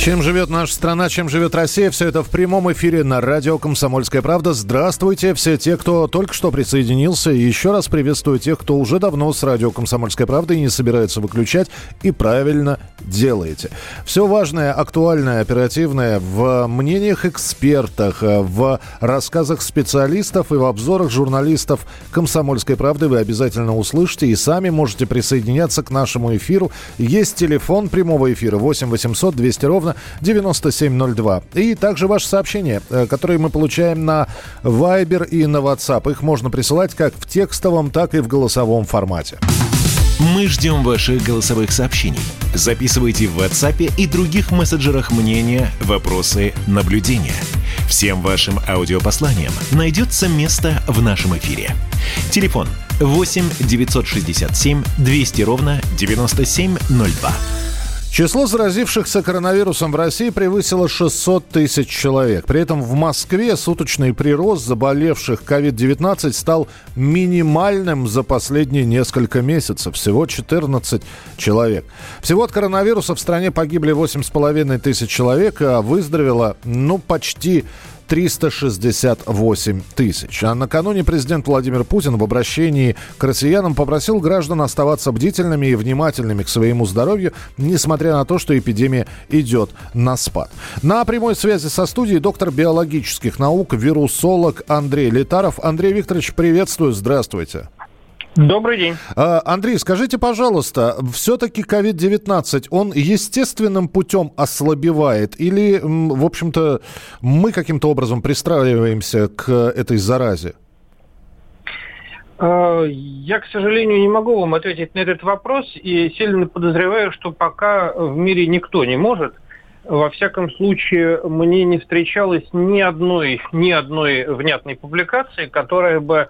Чем живет наша страна, чем живет Россия, все это в прямом эфире на радио «Комсомольская правда». Здравствуйте, все те, кто только что присоединился. И еще раз приветствую тех, кто уже давно с радио «Комсомольская правда» и не собирается выключать. И правильно делаете. Все важное, актуальное, оперативное в мнениях экспертах, в рассказах специалистов и в обзорах журналистов «Комсомольской правды» вы обязательно услышите и сами можете присоединяться к нашему эфиру. Есть телефон прямого эфира 8 800 200 ровно телефона 9702. И также ваши сообщения, э, которые мы получаем на Viber и на WhatsApp. Их можно присылать как в текстовом, так и в голосовом формате. Мы ждем ваших голосовых сообщений. Записывайте в WhatsApp и других мессенджерах мнения, вопросы, наблюдения. Всем вашим аудиопосланиям найдется место в нашем эфире. Телефон 8 967 200 ровно 9702. Число заразившихся коронавирусом в России превысило 600 тысяч человек. При этом в Москве суточный прирост заболевших COVID-19 стал минимальным за последние несколько месяцев. Всего 14 человек. Всего от коронавируса в стране погибли 8,5 тысяч человек, а выздоровело ну почти 368 тысяч. А накануне президент Владимир Путин в обращении к россиянам попросил граждан оставаться бдительными и внимательными к своему здоровью, несмотря на то, что эпидемия идет на спад. На прямой связи со студией доктор биологических наук, вирусолог Андрей Летаров. Андрей Викторович, приветствую, здравствуйте. Добрый день. А, Андрей, скажите, пожалуйста, все-таки COVID-19, он естественным путем ослабевает или, в общем-то, мы каким-то образом пристраиваемся к этой заразе? А, я, к сожалению, не могу вам ответить на этот вопрос и сильно подозреваю, что пока в мире никто не может. Во всяком случае, мне не встречалось ни одной, ни одной внятной публикации, которая бы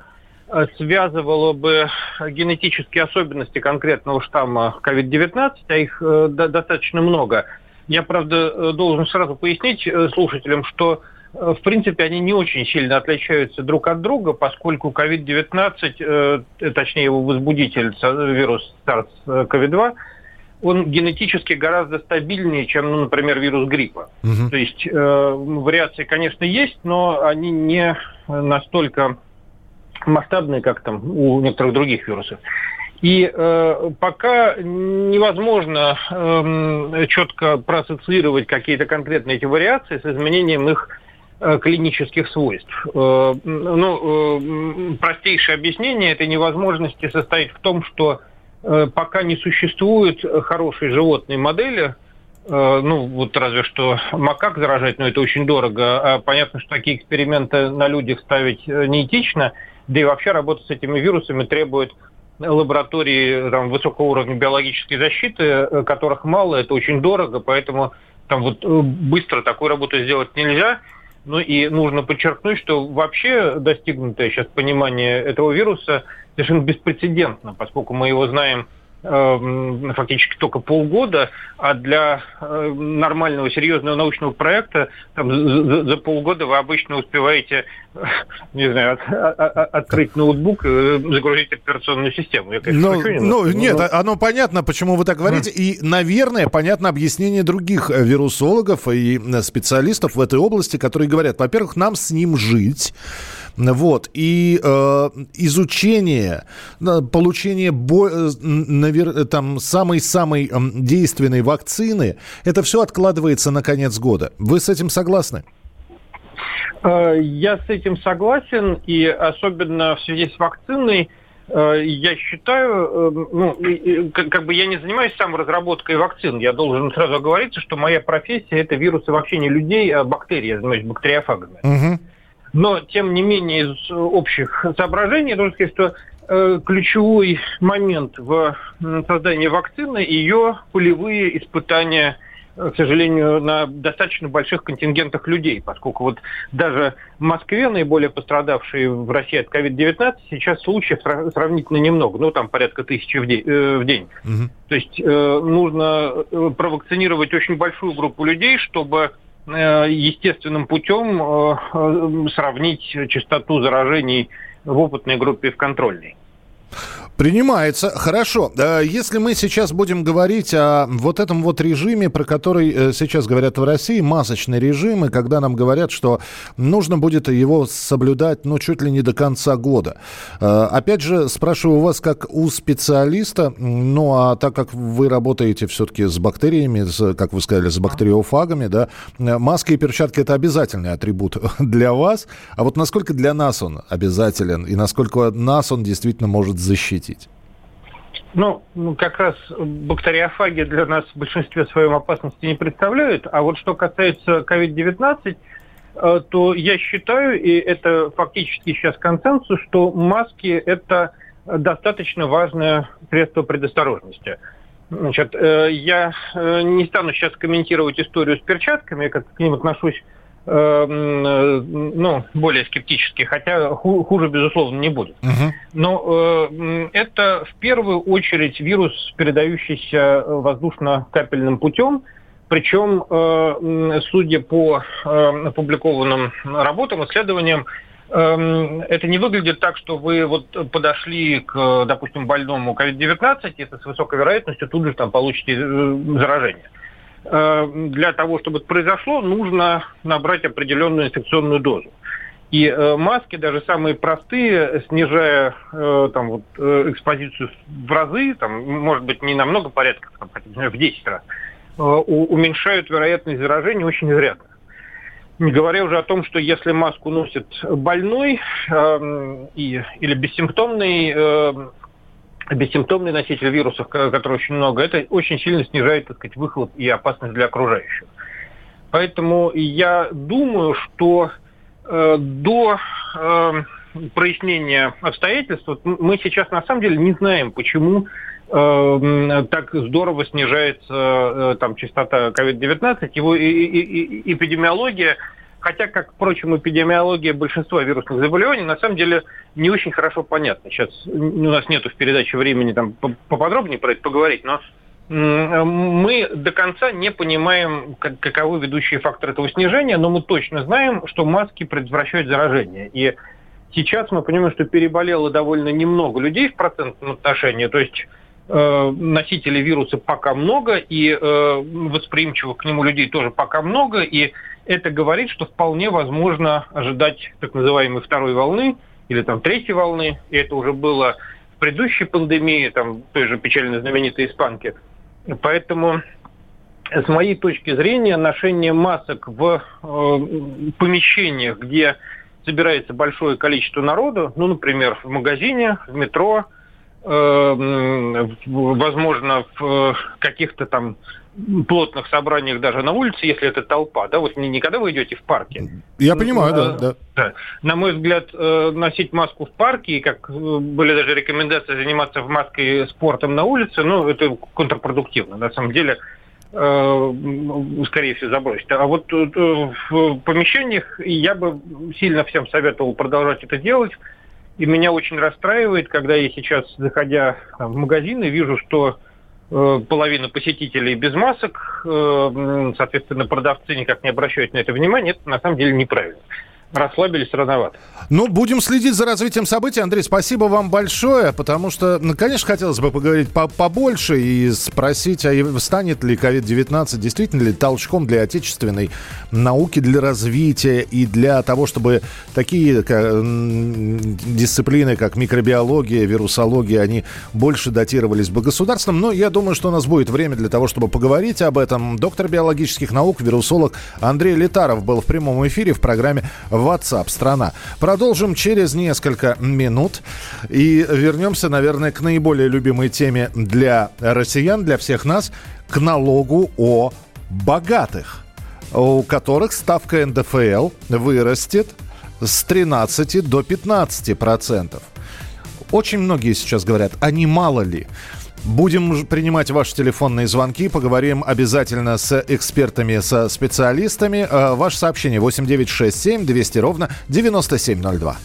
связывало бы генетические особенности конкретного штамма COVID-19, а их э, достаточно много. Я, правда, э, должен сразу пояснить слушателям, что в принципе, они не очень сильно отличаются друг от друга, поскольку COVID-19, точнее его возбудитель, вирус SARS-CoV-2, он генетически гораздо стабильнее, чем, ну, например, вирус гриппа. Угу. То есть э, вариации, конечно, есть, но они не настолько масштабные, как там у некоторых других вирусов. И э, пока невозможно э, четко проассоциировать какие-то конкретные эти вариации с изменением их э, клинических свойств. Э, ну, э, простейшее объяснение этой невозможности состоит в том, что э, пока не существует хорошей животной модели, ну, вот разве что макак заражать, но это очень дорого. А понятно, что такие эксперименты на людях ставить неэтично – да и вообще работа с этими вирусами требует лаборатории там, высокого уровня биологической защиты, э, которых мало, это очень дорого, поэтому там вот э, быстро такую работу сделать нельзя. Ну и нужно подчеркнуть, что вообще достигнутое сейчас понимание этого вируса совершенно беспрецедентно, поскольку мы его знаем фактически только полгода, а для э, нормального серьезного научного проекта там, за, за полгода вы обычно успеваете, не знаю, от, от, открыть ноутбук, и загрузить операционную систему. Я, конечно, ну, немного, ну, нет, но... оно понятно, почему вы так говорите, и, наверное, понятно объяснение других э, вирусологов и э, специалистов в этой области, которые говорят, во-первых, нам с ним жить, вот. И э, изучение, получение бо- э, навер- там, самой-самой э, действенной вакцины, это все откладывается на конец года. Вы с этим согласны? Э, я с этим согласен, и особенно в связи с вакциной, э, я считаю, ну, как бы я не занимаюсь саморазработкой вакцин. Я должен сразу оговориться, что моя профессия это вирусы вообще не людей, а бактерий. Я занимаюсь бактериофагами. Угу. Но, тем не менее, из общих соображений, должен сказать, что э, ключевой момент в создании вакцины ее полевые испытания к сожалению, на достаточно больших контингентах людей, поскольку вот даже в Москве, наиболее пострадавшие в России от COVID-19, сейчас случаев сравнительно немного, ну там порядка тысячи в день. Э, в день. Угу. То есть э, нужно э, провакцинировать очень большую группу людей, чтобы э, естественным путем э, сравнить частоту заражений в опытной группе и в контрольной. Принимается. Хорошо. Если мы сейчас будем говорить о вот этом вот режиме, про который э, сейчас говорят в России, масочный режим, и когда нам говорят, что нужно будет его соблюдать, ну, чуть ли не до конца года. Э, опять же, спрашиваю вас как у специалиста, ну, а так как вы работаете все-таки с бактериями, с, как вы сказали, с бактериофагами, да, маски и перчатки – это обязательный атрибут для вас. А вот насколько для нас он обязателен, и насколько нас он действительно может защитить? Ну, ну, как раз бактериофаги для нас в большинстве своем опасности не представляют. А вот что касается COVID-19, э, то я считаю, и это фактически сейчас консенсус, что маски – это достаточно важное средство предосторожности. Значит, э, я э, не стану сейчас комментировать историю с перчатками, я как к ним отношусь ну, более скептически, хотя хуже, безусловно, не будет. Угу. Но э, это в первую очередь вирус, передающийся воздушно-капельным путем, причем, э, судя по э, опубликованным работам, исследованиям, э, это не выглядит так, что вы вот подошли к, допустим, больному COVID-19, и с высокой вероятностью тут же там получите э, заражение. Э, для того, чтобы это произошло, нужно набрать определенную инфекционную дозу. И э, маски, даже самые простые, снижая э, там, вот, экспозицию в разы, там, может быть, не на много порядков, там, в 10 раз, уменьшают вероятность заражения очень изрядно. Не говоря уже о том, что если маску носит больной э, и, или бессимптомный э, бессимптомный носитель вирусов, которых очень много, это очень сильно снижает, так сказать, выхлоп и опасность для окружающих. Поэтому я думаю, что э, до э, прояснения обстоятельств мы сейчас на самом деле не знаем, почему э, так здорово снижается э, там частота COVID-19, его и, и, и, эпидемиология Хотя, как, впрочем, эпидемиология большинства вирусных заболеваний на самом деле не очень хорошо понятна. Сейчас у нас нету в передаче времени там поподробнее про это поговорить, но мы до конца не понимаем, каковы ведущие факторы этого снижения, но мы точно знаем, что маски предотвращают заражение. И сейчас мы понимаем, что переболело довольно немного людей в процентном отношении, то есть э, носителей вируса пока много, и э, восприимчивых к нему людей тоже пока много, и это говорит, что вполне возможно ожидать так называемой второй волны или там третьей волны. И это уже было в предыдущей пандемии, там той же печально знаменитой испанки. Поэтому с моей точки зрения, ношение масок в э, помещениях, где собирается большое количество народу, ну, например, в магазине, в метро, э, возможно, в каких-то там плотных собраниях даже на улице, если это толпа, да, вот не, не когда вы идете в парке. Я понимаю, да, да. да. На мой взгляд, э, носить маску в парке, и как э, были даже рекомендации заниматься в маске спортом на улице, ну, это контрпродуктивно. На самом деле, э, скорее всего, забросить. А вот в помещениях я бы сильно всем советовал продолжать это делать. И меня очень расстраивает, когда я сейчас, заходя в магазины, вижу, что половина посетителей без масок, э, соответственно, продавцы никак не обращают на это внимания, это на самом деле неправильно расслабились рановато. Ну, будем следить за развитием событий. Андрей, спасибо вам большое, потому что, ну, конечно, хотелось бы поговорить по побольше и спросить, а станет ли COVID-19 действительно ли толчком для отечественной науки, для развития и для того, чтобы такие как, дисциплины, как микробиология, вирусология, они больше датировались бы государством. Но я думаю, что у нас будет время для того, чтобы поговорить об этом. Доктор биологических наук, вирусолог Андрей Летаров был в прямом эфире в программе WhatsApp страна. Продолжим через несколько минут и вернемся, наверное, к наиболее любимой теме для россиян, для всех нас, к налогу о богатых, у которых ставка НДФЛ вырастет с 13 до 15 процентов. Очень многие сейчас говорят, а не мало ли? Будем принимать ваши телефонные звонки, поговорим обязательно с экспертами, со специалистами. Э, ваше сообщение 8967 200 ровно 9702.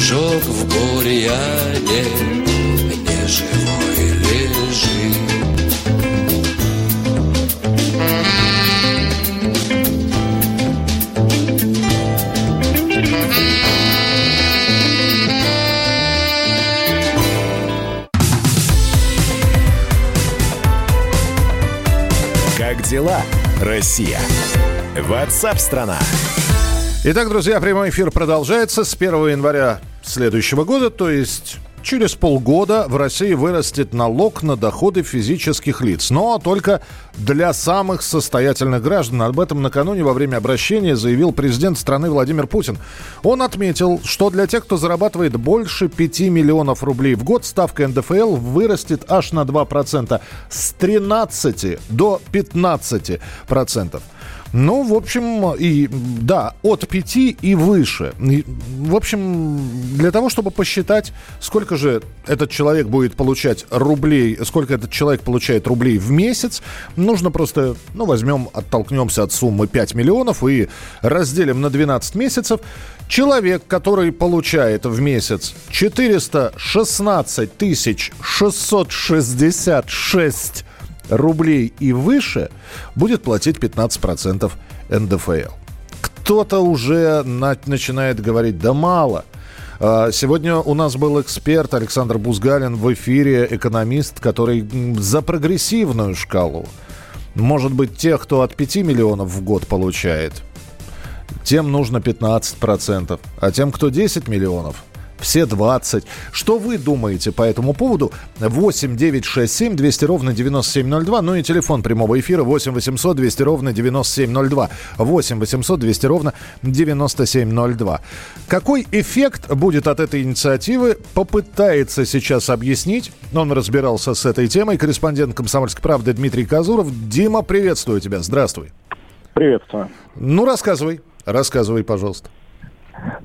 Дружок в бурьяне Россия? Ватсап-страна! Итак, друзья, прямой эфир продолжается с 1 января следующего года, то есть Через полгода в России вырастет налог на доходы физических лиц, но только для самых состоятельных граждан. Об этом накануне во время обращения заявил президент страны Владимир Путин. Он отметил, что для тех, кто зарабатывает больше 5 миллионов рублей в год, ставка НДФЛ вырастет аж на 2%, с 13 до 15%. Ну, в общем, и да, от 5 и выше. И, в общем, для того, чтобы посчитать, сколько же этот человек будет получать рублей, сколько этот человек получает рублей в месяц, нужно просто, ну, возьмем, оттолкнемся от суммы 5 миллионов и разделим на 12 месяцев. Человек, который получает в месяц 416 тысяч 666 рублей и выше будет платить 15% НДФЛ. Кто-то уже на, начинает говорить, да мало. А, сегодня у нас был эксперт Александр Бузгалин в эфире, экономист, который за прогрессивную шкалу. Может быть, тех, кто от 5 миллионов в год получает, тем нужно 15%, а тем, кто 10 миллионов, все 20. Что вы думаете по этому поводу? 8 9 6 7 200 ровно 9702. Ну и телефон прямого эфира 8 800 200 ровно 9702. 8 800 200 ровно 9702. Какой эффект будет от этой инициативы, попытается сейчас объяснить. Он разбирался с этой темой. Корреспондент «Комсомольской правды» Дмитрий Казуров. Дима, приветствую тебя. Здравствуй. Приветствую. Ну, рассказывай. Рассказывай, пожалуйста.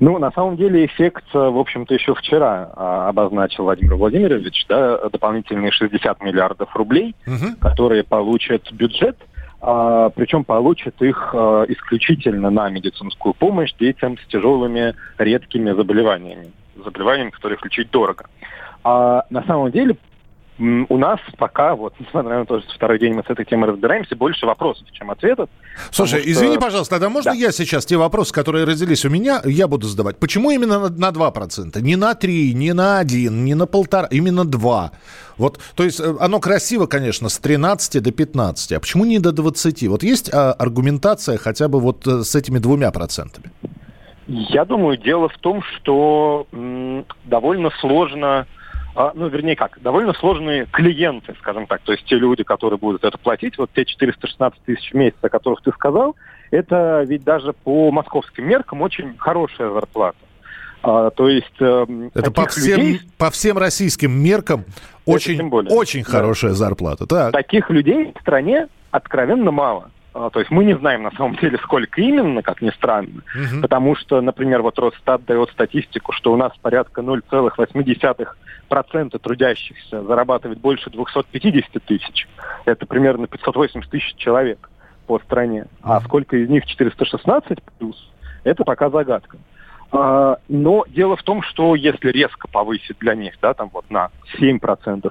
Ну, на самом деле, эффект, э, в общем-то, еще вчера а, обозначил Владимир Владимирович, да, дополнительные 60 миллиардов рублей, угу. которые получат бюджет, а, причем получат их а, исключительно на медицинскую помощь детям с тяжелыми редкими заболеваниями, заболеваниями, которые лечить дорого. А на самом деле у нас пока, вот, несмотря на то, что второй день мы с этой темой разбираемся, больше вопросов, чем ответов. Слушай, что... извини, пожалуйста, тогда можно да. я сейчас те вопросы, которые родились у меня, я буду задавать? Почему именно на, на 2%? Не на 3, не на 1, не на полтора, именно 2? Вот, то есть э, оно красиво, конечно, с 13 до 15, а почему не до 20? Вот есть а, аргументация хотя бы вот э, с этими двумя процентами? Я думаю, дело в том, что м, довольно сложно ну, вернее как, довольно сложные клиенты, скажем так, то есть те люди, которые будут это платить, вот те 416 тысяч в месяц, о которых ты сказал, это ведь даже по московским меркам очень хорошая зарплата. А, то есть... Э, это по всем, людей, по всем российским меркам очень, очень хорошая да. зарплата. Так. Таких людей в стране откровенно мало. А, то есть мы не знаем на самом деле, сколько именно, как ни странно, угу. потому что, например, вот Росстат дает статистику, что у нас порядка 0,8% трудящихся зарабатывает больше 250 тысяч. Это примерно 580 тысяч человек по стране. А сколько из них 416 плюс, это пока загадка. Но дело в том, что если резко повысить для них, да, там вот на 7%,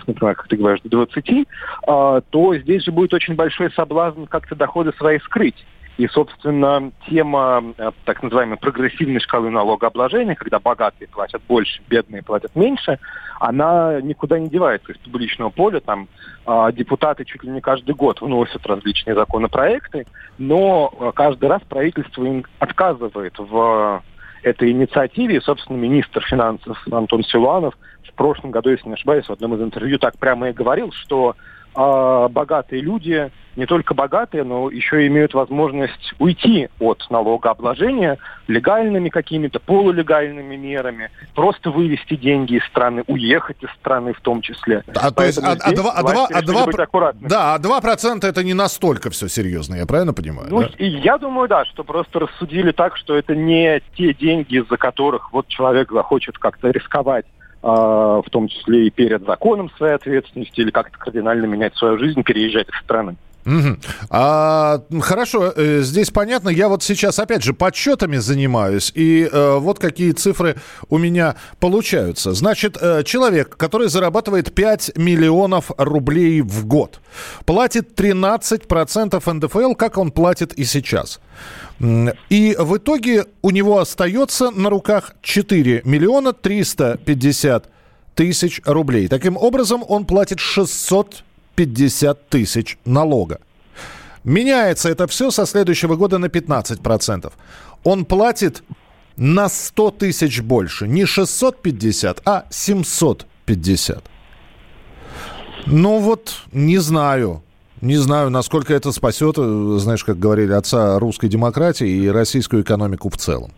например, как ты говоришь, до 20%, а, то здесь же будет очень большой соблазн как-то доходы свои скрыть. И, собственно, тема э, так называемой прогрессивной шкалы налогообложения, когда богатые платят больше, бедные платят меньше, она никуда не девается из публичного поля. Там э, депутаты чуть ли не каждый год вносят различные законопроекты, но э, каждый раз правительство им отказывает в этой инициативе. Собственно, министр финансов Антон Силуанов в прошлом году, если не ошибаюсь, в одном из интервью так прямо и говорил, что э, богатые люди не только богатые, но еще имеют возможность уйти от налогообложения легальными какими-то, полулегальными мерами, просто вывести деньги из страны, уехать из страны в том числе. А, то есть, а, а, два, а, два, а, два, да, а 2% это не настолько все серьезно, я правильно понимаю? Ну, да? и я думаю, да, что просто рассудили так, что это не те деньги, из-за которых вот человек захочет как-то рисковать а, в том числе и перед законом своей ответственности, или как-то кардинально менять свою жизнь, переезжать из страны. Угу. А, хорошо, э, здесь понятно. Я вот сейчас, опять же, подсчетами занимаюсь, и э, вот какие цифры у меня получаются. Значит, э, человек, который зарабатывает 5 миллионов рублей в год, платит 13% НДФЛ, как он платит и сейчас. И в итоге у него остается на руках 4 миллиона 350 тысяч рублей. Таким образом, он платит 650 тысяч налога. Меняется это все со следующего года на 15%. Он платит на 100 тысяч больше. Не 650, а 750. Ну вот, не знаю. Не знаю, насколько это спасет, э, знаешь, как говорили, отца русской демократии и российскую экономику в целом.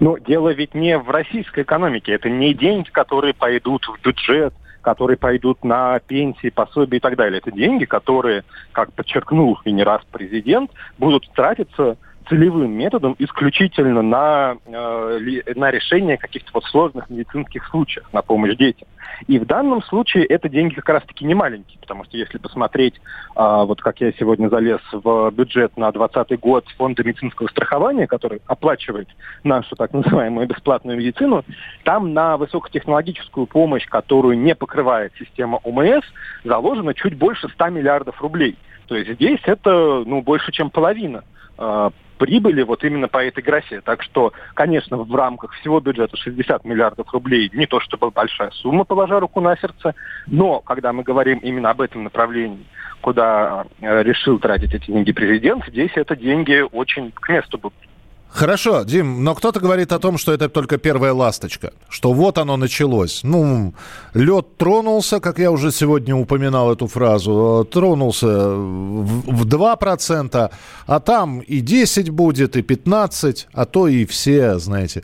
Но дело ведь не в российской экономике. Это не деньги, которые пойдут в бюджет, которые пойдут на пенсии, пособия и так далее. Это деньги, которые, как подчеркнул и не раз президент, будут тратиться целевым методом исключительно на, э, на решение каких-то вот сложных медицинских случаев, на помощь детям. И в данном случае это деньги как раз-таки не маленькие, потому что если посмотреть, э, вот как я сегодня залез в бюджет на 2020 год фонда медицинского страхования, который оплачивает нашу так называемую бесплатную медицину, там на высокотехнологическую помощь, которую не покрывает система ОМС, заложено чуть больше 100 миллиардов рублей. То есть здесь это ну, больше, чем половина э, прибыли вот именно по этой графе. Так что, конечно, в рамках всего бюджета 60 миллиардов рублей не то чтобы большая сумма, положа руку на сердце, но когда мы говорим именно об этом направлении, куда э, решил тратить эти деньги президент, здесь это деньги очень к месту будут. Хорошо, Дим, но кто-то говорит о том, что это только первая ласточка, что вот оно началось. Ну, лед тронулся, как я уже сегодня упоминал эту фразу, тронулся в, в 2%, а там и 10 будет, и 15, а то и все, знаете,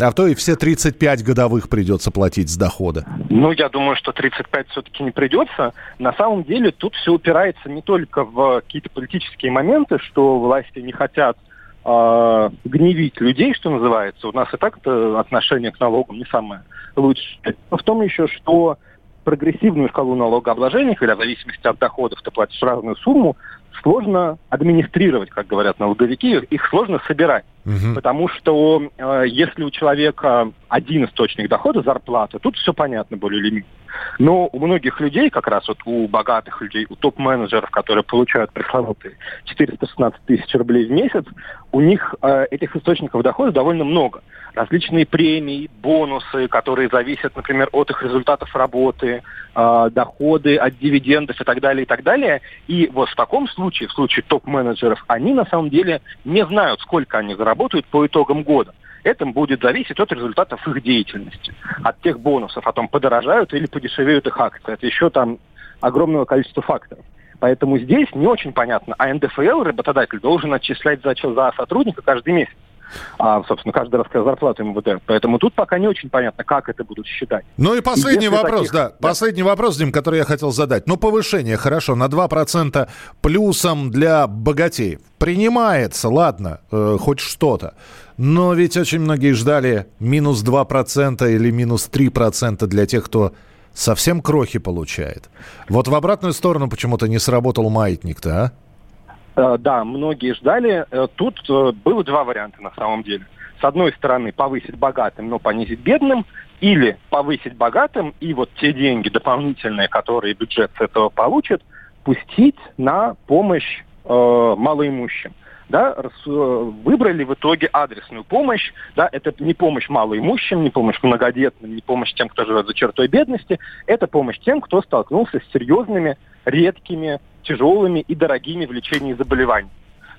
а то и все 35 годовых придется платить с дохода. Ну, я думаю, что 35 все-таки не придется. На самом деле тут все упирается не только в какие-то политические моменты, что власти не хотят э, гневить людей, что называется. У нас и так отношение к налогам не самое лучшее. Но в том еще, что прогрессивную шкалу налогообложения, когда в зависимости от доходов ты платишь разную сумму, сложно администрировать, как говорят налоговики, их сложно собирать. Угу. Потому что э, если у человека один источник дохода, зарплата, тут все понятно более или менее. Но у многих людей, как раз вот у богатых людей, у топ-менеджеров, которые получают пресловутые 416 тысяч рублей в месяц, у них э, этих источников дохода довольно много. Различные премии, бонусы, которые зависят, например, от их результатов работы, э, доходы от дивидендов и так далее, и так далее. И вот в таком случае, в случае топ-менеджеров, они на самом деле не знают, сколько они заработают заработают по итогам года. Это будет зависеть от результатов их деятельности, от тех бонусов, о том, подорожают или подешевеют их акции. Это еще там огромного количества факторов. Поэтому здесь не очень понятно, а НДФЛ работодатель должен отчислять за, за сотрудника каждый месяц. А, собственно, каждый раз, когда зарплату ему выдают. Поэтому тут пока не очень понятно, как это будут считать. Ну и последний И вопрос, таких... да. да. Последний вопрос, Дим, который я хотел задать. Ну, повышение, хорошо, на 2% плюсом для богатеев. Принимается, ладно, э, хоть что-то. Но ведь очень многие ждали минус 2% или минус 3% для тех, кто совсем крохи получает. Вот в обратную сторону почему-то не сработал маятник-то, а? Да, многие ждали. Э, тут э, было два варианта на самом деле. С одной стороны, повысить богатым, но понизить бедным, или повысить богатым, и вот те деньги дополнительные, которые бюджет с этого получит, пустить на помощь э, малоимущим да, выбрали в итоге адресную помощь. Да, это не помощь малоимущим, не помощь многодетным, не помощь тем, кто живет за чертой бедности. Это помощь тем, кто столкнулся с серьезными, редкими, тяжелыми и дорогими в лечении заболеваний.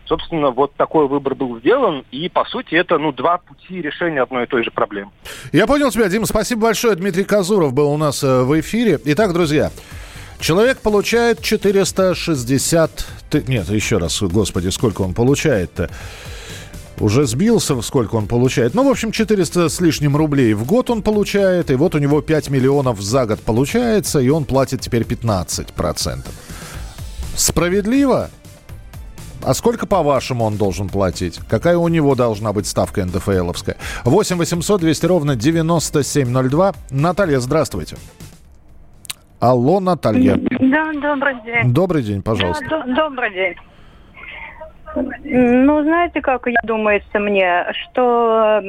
Собственно, вот такой выбор был сделан, и, по сути, это, ну, два пути решения одной и той же проблемы. Я понял тебя, Дима. Спасибо большое. Дмитрий Казуров был у нас э, в эфире. Итак, друзья, Человек получает 460... Нет, еще раз, господи, сколько он получает-то? Уже сбился, сколько он получает. Ну, в общем, 400 с лишним рублей в год он получает. И вот у него 5 миллионов за год получается, и он платит теперь 15%. Справедливо? А сколько, по-вашему, он должен платить? Какая у него должна быть ставка НДФЛовская? 8 800 200 ровно 9702. Наталья, здравствуйте. Алло, Наталья. Да, добрый день. Добрый день, пожалуйста. Да, до- добрый день. Ну, знаете, как я думается мне, что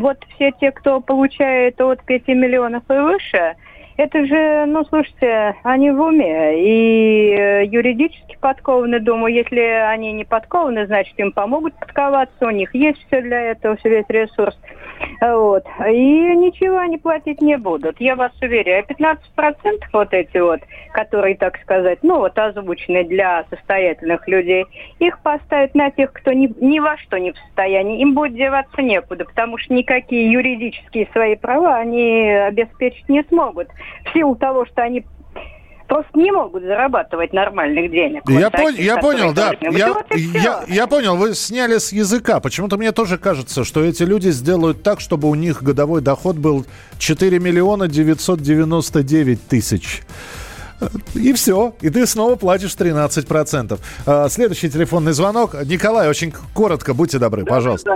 вот все те, кто получает от 5 миллионов и выше, это же, ну, слушайте, они в уме. И э, юридически подкованы, думаю, если они не подкованы, значит, им помогут подковаться, у них есть все для этого, весь ресурс. Вот. И ничего они платить не будут, я вас уверяю. 15% вот эти вот, которые, так сказать, ну, вот озвучены для состоятельных людей, их поставят на тех, кто ни, ни во что не в состоянии. Им будет деваться некуда, потому что никакие юридические свои права они обеспечить не смогут в силу того, что они просто не могут зарабатывать нормальных денег. Я, вот пон- я понял, да. Я, вот я, я понял, вы сняли с языка. Почему-то мне тоже кажется, что эти люди сделают так, чтобы у них годовой доход был 4 миллиона 999 тысяч. И все. И ты снова платишь 13%. А, следующий телефонный звонок. Николай, очень коротко, будьте добры, пожалуйста.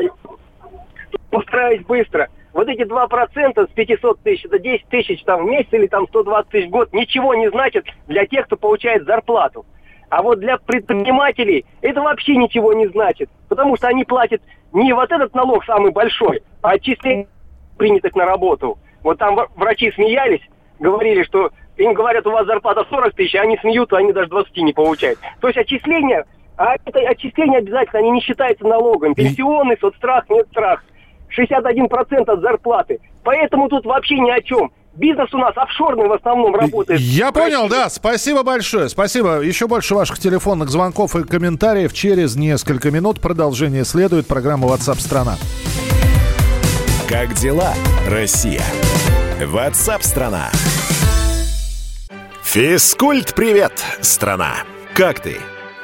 Устраивать быстро вот эти 2% с 500 тысяч, это 10 тысяч там, в месяц или там 120 тысяч в год, ничего не значит для тех, кто получает зарплату. А вот для предпринимателей это вообще ничего не значит, потому что они платят не вот этот налог самый большой, а отчисление принятых на работу. Вот там врачи смеялись, говорили, что им говорят, у вас зарплата 40 тысяч, а они смеются, они даже 20 не получают. То есть отчисления, а это отчисления обязательно, они не считаются налогом. Пенсионный, соцстрах, нет страх. 61% от зарплаты. Поэтому тут вообще ни о чем. Бизнес у нас офшорный в основном работает. Я понял, да. Спасибо большое. Спасибо. Еще больше ваших телефонных звонков и комментариев через несколько минут. Продолжение следует. Программа WhatsApp страна. Как дела, Россия? WhatsApp страна. Физкульт, привет, страна. Как ты?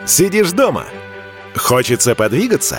Сидишь дома? Хочется подвигаться?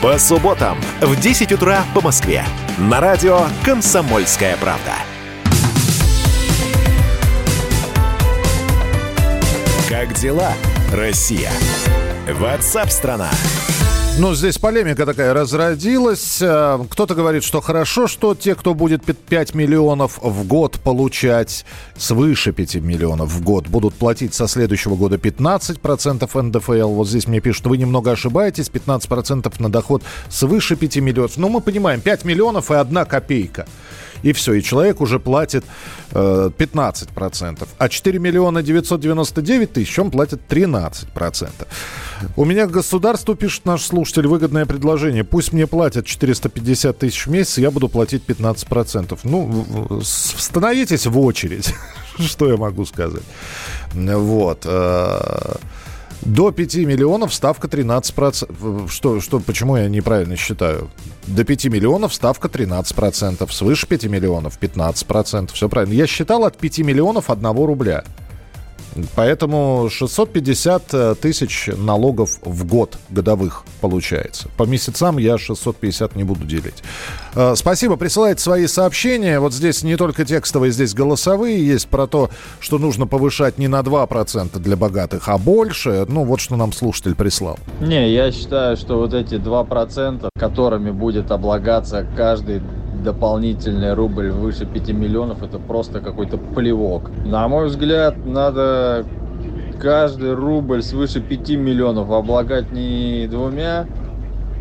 По субботам в 10 утра по Москве. На радио «Комсомольская правда». Как дела, Россия? Ватсап-страна! Ну, здесь полемика такая разродилась. Э, кто-то говорит, что хорошо, что те, кто будет 5 миллионов в год получать, свыше 5 миллионов в год, будут платить со следующего года 15% НДФЛ. Вот здесь мне пишут, вы немного ошибаетесь, 15% на доход свыше 5 миллионов. Ну, мы понимаем, 5 миллионов и одна копейка. И все. И человек уже платит э, 15%. А 4 миллиона 999 тысяч он платит 13%. У меня государству, пишет наш слушатель, выгодное предложение. Пусть мне платят 450 тысяч в месяц, я буду платить 15%. Ну, становитесь в очередь. Что я могу сказать? Вот. До 5 миллионов ставка 13%. Что, что, почему я неправильно считаю? До 5 миллионов ставка 13%. Свыше 5 миллионов 15%. Все правильно. Я считал от 5 миллионов 1 рубля. Поэтому 650 э, тысяч налогов в год годовых получается. По месяцам я 650 не буду делить. Э, спасибо, присылайте свои сообщения. Вот здесь не только текстовые, здесь голосовые. Есть про то, что нужно повышать не на 2% для богатых, а больше. Ну, вот что нам слушатель прислал. Не, я считаю, что вот эти 2%, которыми будет облагаться каждый дополнительный рубль выше 5 миллионов это просто какой-то плевок. На мой взгляд, надо каждый рубль свыше 5 миллионов облагать не двумя,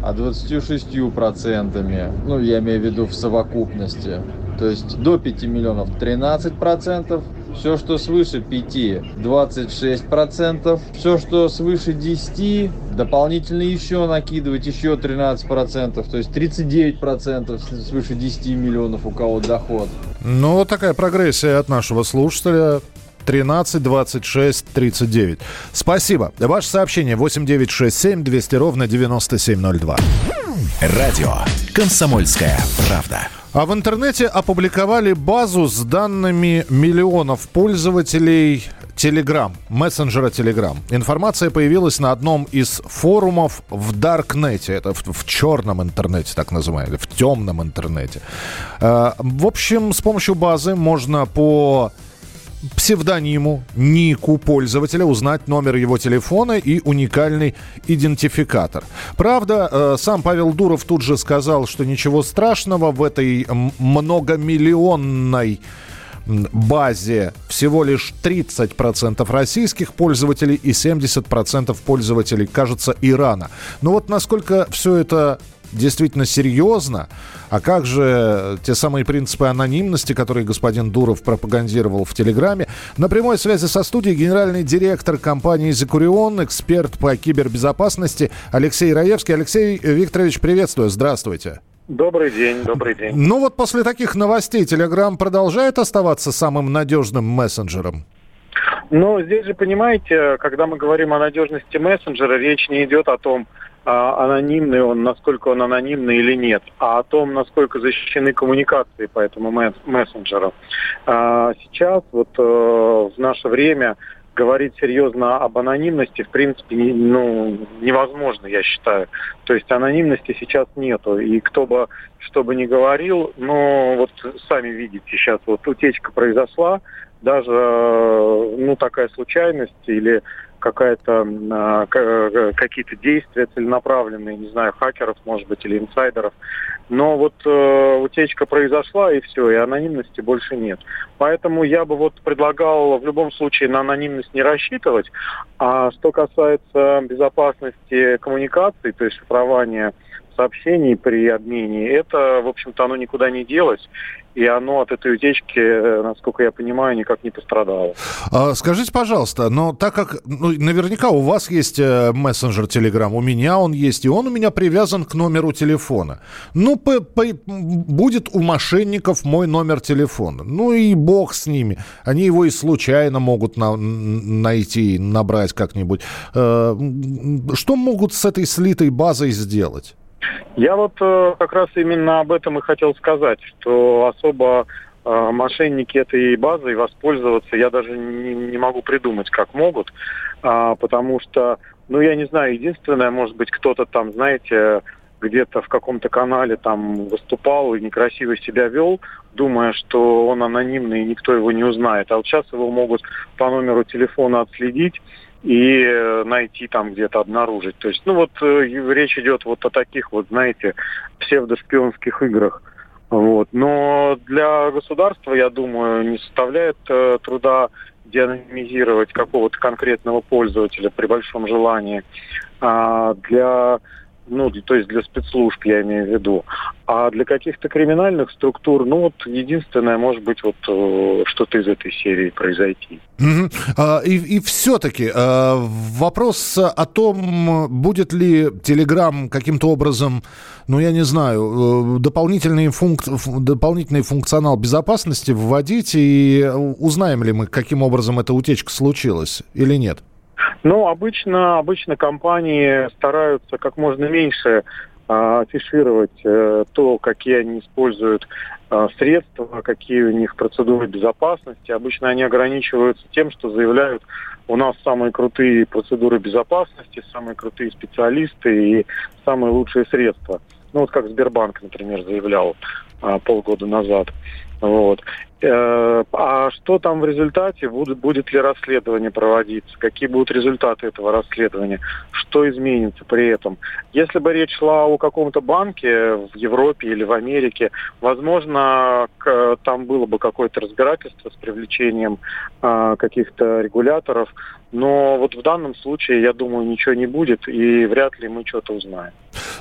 а 26 процентами. Ну, я имею в виду в совокупности. То есть до 5 миллионов 13 процентов, все, что свыше 5, 26 процентов, все, что свыше 10, дополнительно еще накидывать еще 13 процентов, то есть 39 процентов свыше 10 миллионов у кого доход. Ну, вот такая прогрессия от нашего слушателя. 13 26 39. Спасибо. Ваше сообщение 8967 200 ровно 9702. Радио «Комсомольская правда». А в интернете опубликовали базу с данными миллионов пользователей Telegram, мессенджера Telegram. Информация появилась на одном из форумов в Даркнете, это в, в черном интернете, так называемый, в темном интернете. Э, в общем, с помощью базы можно по псевдониму, нику пользователя, узнать номер его телефона и уникальный идентификатор. Правда, э, сам Павел Дуров тут же сказал, что ничего страшного в этой многомиллионной базе всего лишь 30% российских пользователей и 70% пользователей, кажется, Ирана. Но вот насколько все это действительно серьезно. А как же те самые принципы анонимности, которые господин Дуров пропагандировал в Телеграме? На прямой связи со студией генеральный директор компании «Зекурион», эксперт по кибербезопасности Алексей Раевский. Алексей Викторович, приветствую. Здравствуйте. Добрый день, добрый день. Ну вот после таких новостей Телеграм продолжает оставаться самым надежным мессенджером? Но здесь же, понимаете, когда мы говорим о надежности мессенджера, речь не идет о том, анонимный он, насколько он анонимный или нет, а о том, насколько защищены коммуникации по этому мессенджеру. А, сейчас, вот э, в наше время, говорить серьезно об анонимности, в принципе, ну, невозможно, я считаю. То есть анонимности сейчас нету. И кто бы что бы ни говорил, но вот сами видите, сейчас вот утечка произошла, даже ну, такая случайность или какая-то э, какие-то действия целенаправленные, не знаю, хакеров, может быть, или инсайдеров. Но вот э, утечка произошла, и все, и анонимности больше нет. Поэтому я бы вот предлагал в любом случае на анонимность не рассчитывать. А что касается безопасности коммуникаций, то есть шифрования сообщений при обмене, это, в общем-то, оно никуда не делось и оно от этой утечки, э, насколько я понимаю, никак не пострадало. А, скажите, пожалуйста, но так как ну, наверняка у вас есть э, мессенджер Telegram, у меня он есть, и он у меня привязан к номеру телефона. Ну, по, по, будет у мошенников мой номер телефона. Ну и бог с ними. Они его и случайно могут на, найти, набрать как-нибудь. Э, что могут с этой слитой базой сделать? Я вот э, как раз именно об этом и хотел сказать, что особо э, мошенники этой базой воспользоваться я даже не, не могу придумать, как могут, э, потому что, ну я не знаю, единственное, может быть, кто-то там, знаете, где-то в каком-то канале там выступал и некрасиво себя вел, думая, что он анонимный и никто его не узнает. А вот сейчас его могут по номеру телефона отследить и э, найти там где-то обнаружить. То есть, ну вот э, речь идет вот о таких вот, знаете, псевдошпионских играх. Вот. Но для государства, я думаю, не составляет э, труда деанонимизировать какого-то конкретного пользователя при большом желании. А для ну, то есть для спецслужб я имею в виду, а для каких-то криминальных структур, ну, вот единственное, может быть, вот э, что-то из этой серии произойти. Угу. А, и, и все-таки а, вопрос о том, будет ли Telegram каким-то образом, ну, я не знаю, э, дополнительный, функ... дополнительный функционал безопасности вводить, и узнаем ли мы, каким образом эта утечка случилась или нет? Ну, обычно, обычно компании стараются как можно меньше а, афишировать э, то, какие они используют а, средства, какие у них процедуры безопасности. Обычно они ограничиваются тем, что заявляют, у нас самые крутые процедуры безопасности, самые крутые специалисты и самые лучшие средства. Ну вот как Сбербанк, например, заявлял а, полгода назад. Вот. Э, а что там в результате? Будет, будет ли расследование проводиться? Какие будут результаты этого расследования? Что изменится при этом? Если бы речь шла о каком-то банке в Европе или в Америке, возможно, там было бы какое-то разбирательство с привлечением а, каких-то регуляторов. Но вот в данном случае, я думаю, ничего не будет, и вряд ли мы что-то узнаем.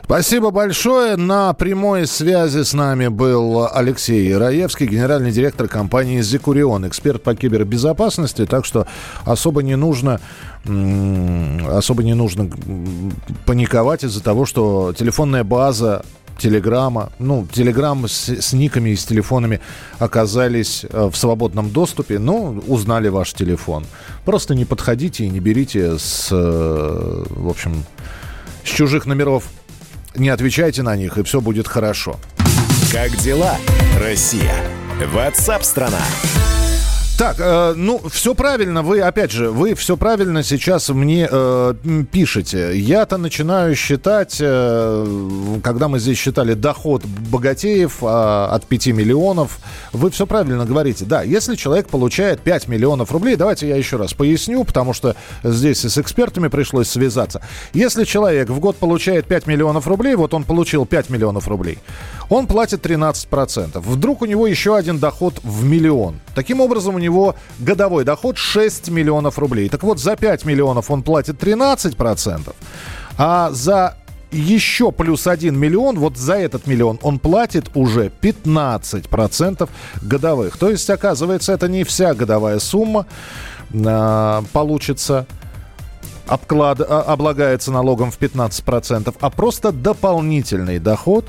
Спасибо большое. На прямой связи с нами был Алексей Раевский, генеральный директор компании «Зикурион», эксперт по кибербезопасности, так что особо не нужно особо не нужно паниковать из-за того, что телефонная база Телеграма, ну, Телеграм с, с никами и с телефонами оказались э, в свободном доступе, ну, узнали ваш телефон. Просто не подходите и не берите с, э, в общем, с чужих номеров не отвечайте на них, и все будет хорошо. Как дела, Россия? Ватсап-страна! Так, э, ну, все правильно. Вы, опять же, вы все правильно сейчас мне э, пишете. Я-то начинаю считать, э, когда мы здесь считали доход богатеев э, от 5 миллионов, вы все правильно говорите. Да, если человек получает 5 миллионов рублей, давайте я еще раз поясню, потому что здесь с экспертами пришлось связаться. Если человек в год получает 5 миллионов рублей, вот он получил 5 миллионов рублей, он платит 13%. Вдруг у него еще один доход в миллион. Таким образом, у него годовой доход 6 миллионов рублей. Так вот, за 5 миллионов он платит 13%, а за еще плюс 1 миллион, вот за этот миллион он платит уже 15% годовых. То есть, оказывается, это не вся годовая сумма э, получится обклад, а, облагается налогом в 15%, а просто дополнительный доход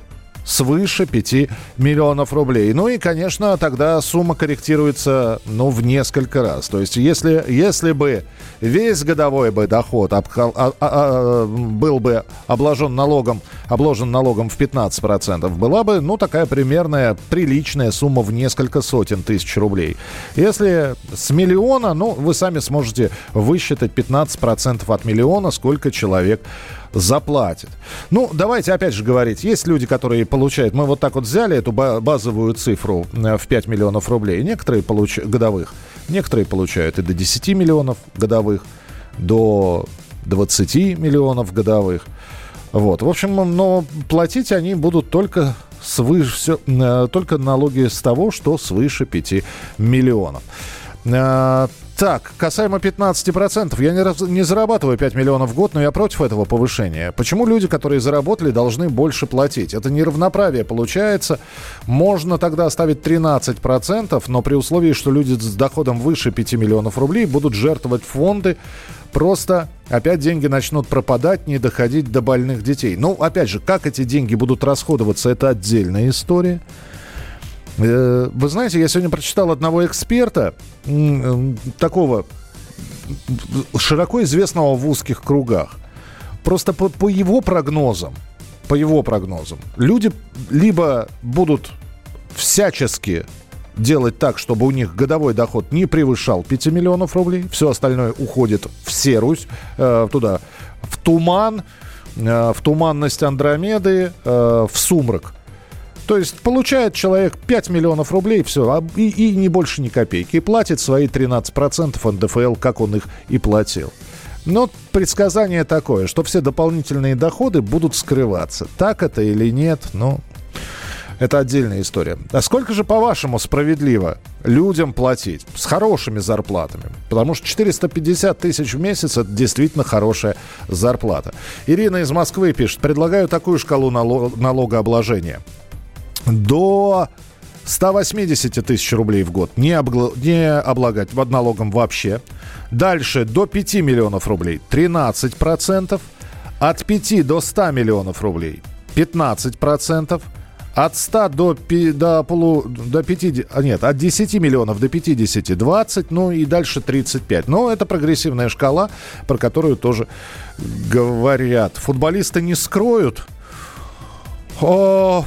свыше 5 миллионов рублей. Ну и, конечно, тогда сумма корректируется, ну, в несколько раз. То есть, если, если бы весь годовой бы доход обхал, а, а, а, был бы обложен налогом, обложен налогом в 15%, была бы, ну, такая примерная приличная сумма в несколько сотен тысяч рублей. Если с миллиона, ну, вы сами сможете высчитать 15% от миллиона, сколько человек заплатит. Ну, давайте опять же говорить, есть люди, которые получают, мы вот так вот взяли эту базовую цифру э, в 5 миллионов рублей, некоторые получают годовых, некоторые получают и до 10 миллионов годовых, до 20 миллионов годовых. Вот, в общем, но платить они будут только свыше, все, э, только налоги с того, что свыше 5 миллионов. Так, касаемо 15%, я не, не зарабатываю 5 миллионов в год, но я против этого повышения. Почему люди, которые заработали, должны больше платить? Это неравноправие получается. Можно тогда оставить 13%, но при условии, что люди с доходом выше 5 миллионов рублей будут жертвовать фонды, просто опять деньги начнут пропадать, не доходить до больных детей. Ну, опять же, как эти деньги будут расходоваться, это отдельная история. Э, вы знаете, я сегодня прочитал одного эксперта, такого широко известного в узких кругах. Просто по, по его прогнозам, по его прогнозам, люди либо будут всячески делать так, чтобы у них годовой доход не превышал 5 миллионов рублей, все остальное уходит в серусь, э, туда, в туман, э, в туманность Андромеды, э, в сумрак. То есть получает человек 5 миллионов рублей, все, а, и, и не больше ни копейки. И платит свои 13% НДФЛ, как он их и платил. Но предсказание такое, что все дополнительные доходы будут скрываться. Так это или нет, ну, Это отдельная история. А сколько же, по-вашему, справедливо людям платить с хорошими зарплатами? Потому что 450 тысяч в месяц – это действительно хорошая зарплата. Ирина из Москвы пишет, предлагаю такую шкалу налогообложения. До 180 тысяч рублей в год не, обгла- не облагать налогом вообще. Дальше до 5 миллионов рублей 13%. От 5 до 100 миллионов рублей 15%. От 100 до, до, полу, до 50, а нет, от 10 миллионов до 50 20, ну и дальше 35. Но это прогрессивная шкала, про которую тоже говорят. Футболисты не скроют. О,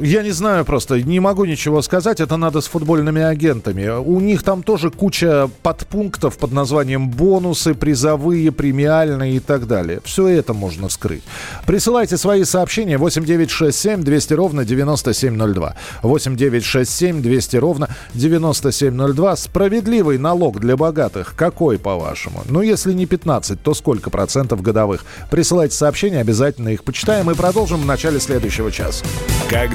я не знаю просто, не могу ничего сказать. Это надо с футбольными агентами. У них там тоже куча подпунктов под названием бонусы, призовые, премиальные и так далее. Все это можно скрыть. Присылайте свои сообщения 8967 200 ровно 9702. 8967 200 ровно 9702. Справедливый налог для богатых какой, по-вашему? Ну, если не 15, то сколько процентов годовых? Присылайте сообщения, обязательно их почитаем и продолжим в начале следующего часа. Как